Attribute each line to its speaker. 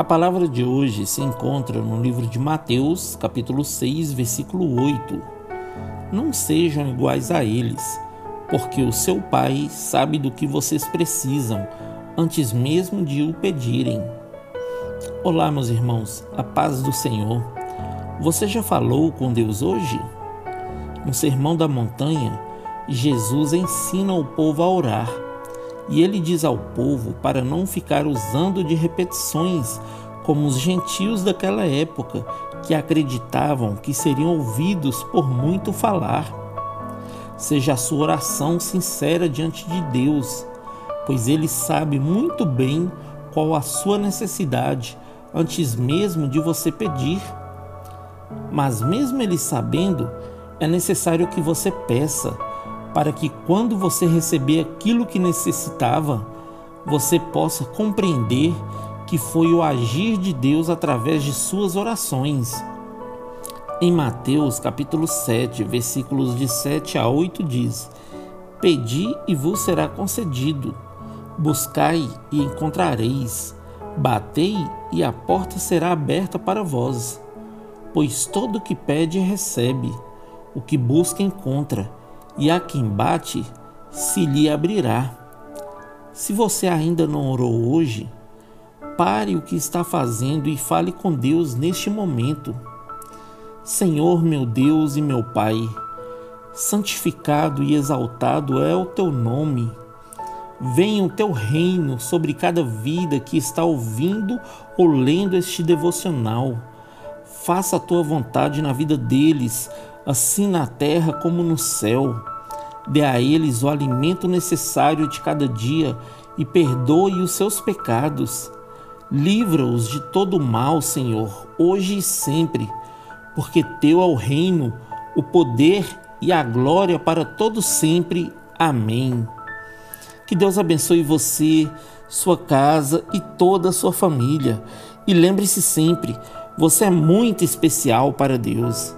Speaker 1: A palavra de hoje se encontra no livro de Mateus, capítulo 6, versículo 8. Não sejam iguais a eles, porque o seu Pai sabe do que vocês precisam antes mesmo de o pedirem. Olá, meus irmãos, a paz do Senhor. Você já falou com Deus hoje? No Sermão da Montanha, Jesus ensina o povo a orar e ele diz ao povo para não ficar usando de repetições como os gentios daquela época que acreditavam que seriam ouvidos por muito falar. Seja a sua oração sincera diante de Deus, pois ele sabe muito bem qual a sua necessidade antes mesmo de você pedir. Mas, mesmo ele sabendo, é necessário que você peça para que quando você receber aquilo que necessitava, você possa compreender que foi o agir de Deus através de suas orações. Em Mateus capítulo 7, versículos de 7 a 8 diz: Pedi e vos será concedido, buscai e encontrareis, batei e a porta será aberta para vós. Pois todo o que pede recebe, o que busca encontra e a quem bate se lhe abrirá. Se você ainda não orou hoje, pare o que está fazendo e fale com Deus neste momento. Senhor, meu Deus e meu Pai, santificado e exaltado é o teu nome. Venha o teu reino sobre cada vida que está ouvindo ou lendo este devocional. Faça a tua vontade na vida deles, assim na terra como no céu. Dê a eles o alimento necessário de cada dia e perdoe os seus pecados. Livra-os de todo mal, Senhor, hoje e sempre, porque teu é o reino, o poder e a glória para todo sempre. Amém. Que Deus abençoe você, sua casa e toda a sua família. E lembre-se sempre, você é muito especial para Deus.